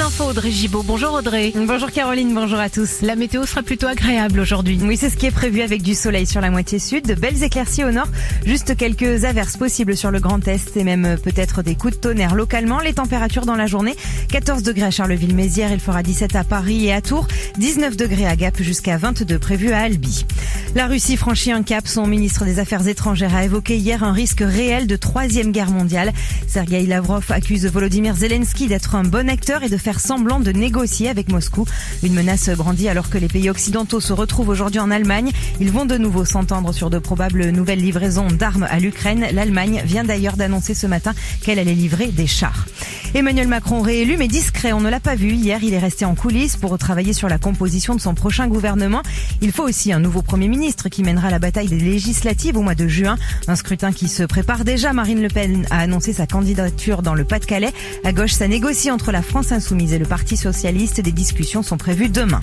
Infos Audrey Gibaud. Bonjour Audrey. Bonjour Caroline, bonjour à tous. La météo sera plutôt agréable aujourd'hui. Oui, c'est ce qui est prévu avec du soleil sur la moitié sud, de belles éclaircies au nord, juste quelques averses possibles sur le Grand Est et même peut-être des coups de tonnerre localement. Les températures dans la journée, 14 degrés à Charleville-Mézières, il fera 17 à Paris et à Tours, 19 degrés à Gap jusqu'à 22 prévus à Albi. La Russie franchit un cap. Son ministre des Affaires étrangères a évoqué hier un risque réel de troisième guerre mondiale. Sergei Lavrov accuse Volodymyr Zelensky d'être un bon acteur et de faire semblant de négocier avec Moscou. Une menace grandit alors que les pays occidentaux se retrouvent aujourd'hui en Allemagne. Ils vont de nouveau s'entendre sur de probables nouvelles livraisons d'armes à l'Ukraine. L'Allemagne vient d'ailleurs d'annoncer ce matin qu'elle allait livrer des chars. Emmanuel Macron réélu mais discret, on ne l'a pas vu. Hier, il est resté en coulisses pour travailler sur la composition de son prochain gouvernement. Il faut aussi un nouveau Premier ministre qui mènera la bataille des législatives au mois de juin. Un scrutin qui se prépare déjà. Marine Le Pen a annoncé sa candidature dans le Pas-de-Calais. À gauche, ça négocie entre la France Insoumise et le Parti Socialiste. Des discussions sont prévues demain.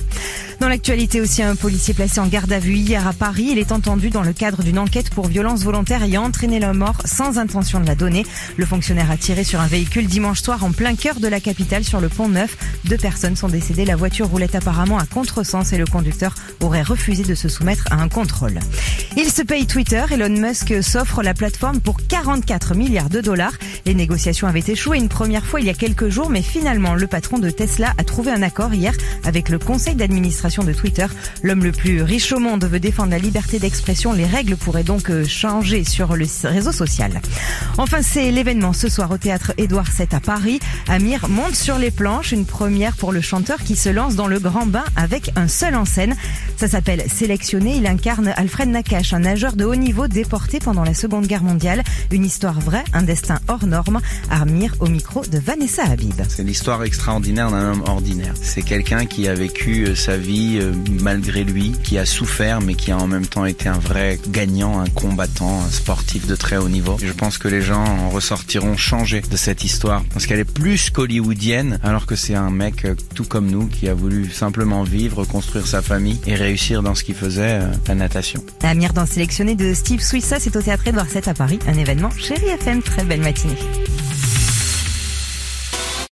Dans l'actualité aussi, un policier placé en garde à vue hier à Paris. Il est entendu dans le cadre d'une enquête pour violence volontaire ayant entraîné la mort sans intention de la donner. Le fonctionnaire a tiré sur un véhicule dimanche soir en plein cœur de la capitale sur le pont Neuf. Deux personnes sont décédées. La voiture roulait apparemment à contresens et le conducteur aurait refusé de se soumettre à un contrôle. Il se paye Twitter. Elon Musk s'offre la plateforme pour 44 milliards de dollars. Les négociations avaient échoué une première fois il y a quelques jours, mais finalement, le patron de Tesla a trouvé un accord hier avec le conseil d'administration de Twitter. L'homme le plus riche au monde veut défendre la liberté d'expression. Les règles pourraient donc euh, changer sur le réseau social. Enfin, c'est l'événement ce soir au théâtre Édouard VII à Paris. Amir monte sur les planches, une première pour le chanteur qui se lance dans le grand bain avec un seul en scène. Ça s'appelle Sélectionné. Il incarne Alfred Nakache, un nageur de haut niveau déporté pendant la Seconde Guerre mondiale. Une histoire vraie, un destin hors norme. Amir au micro de Vanessa Habib. C'est l'histoire extraordinaire d'un homme ordinaire. C'est quelqu'un qui a vécu euh, sa vie euh, malgré lui, qui a souffert, mais qui a en même temps été un vrai gagnant, un combattant, un sportif de très haut niveau. Je pense que les gens en ressortiront changés de cette histoire, parce qu'elle est plus qu'hollywoodienne, alors que c'est un mec euh, tout comme nous qui a voulu simplement vivre, construire sa famille et réussir dans ce qu'il faisait, la natation. Amir dans sélectionné de Steve Suissa, c'est au théâtre Édouard VII à Paris. Un événement chéri FM. Très belle matinée. Bye.